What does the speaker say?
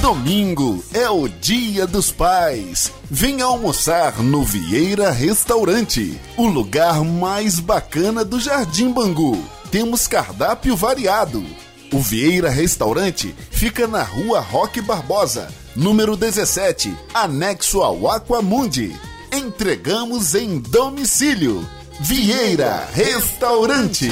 Domingo é o Dia dos Pais. Venha almoçar no Vieira Restaurante, o lugar mais bacana do Jardim Bangu. Temos cardápio variado. O Vieira Restaurante fica na rua Roque Barbosa, número 17, anexo ao Aquamundi. Entregamos em domicílio. Vieira Restaurante.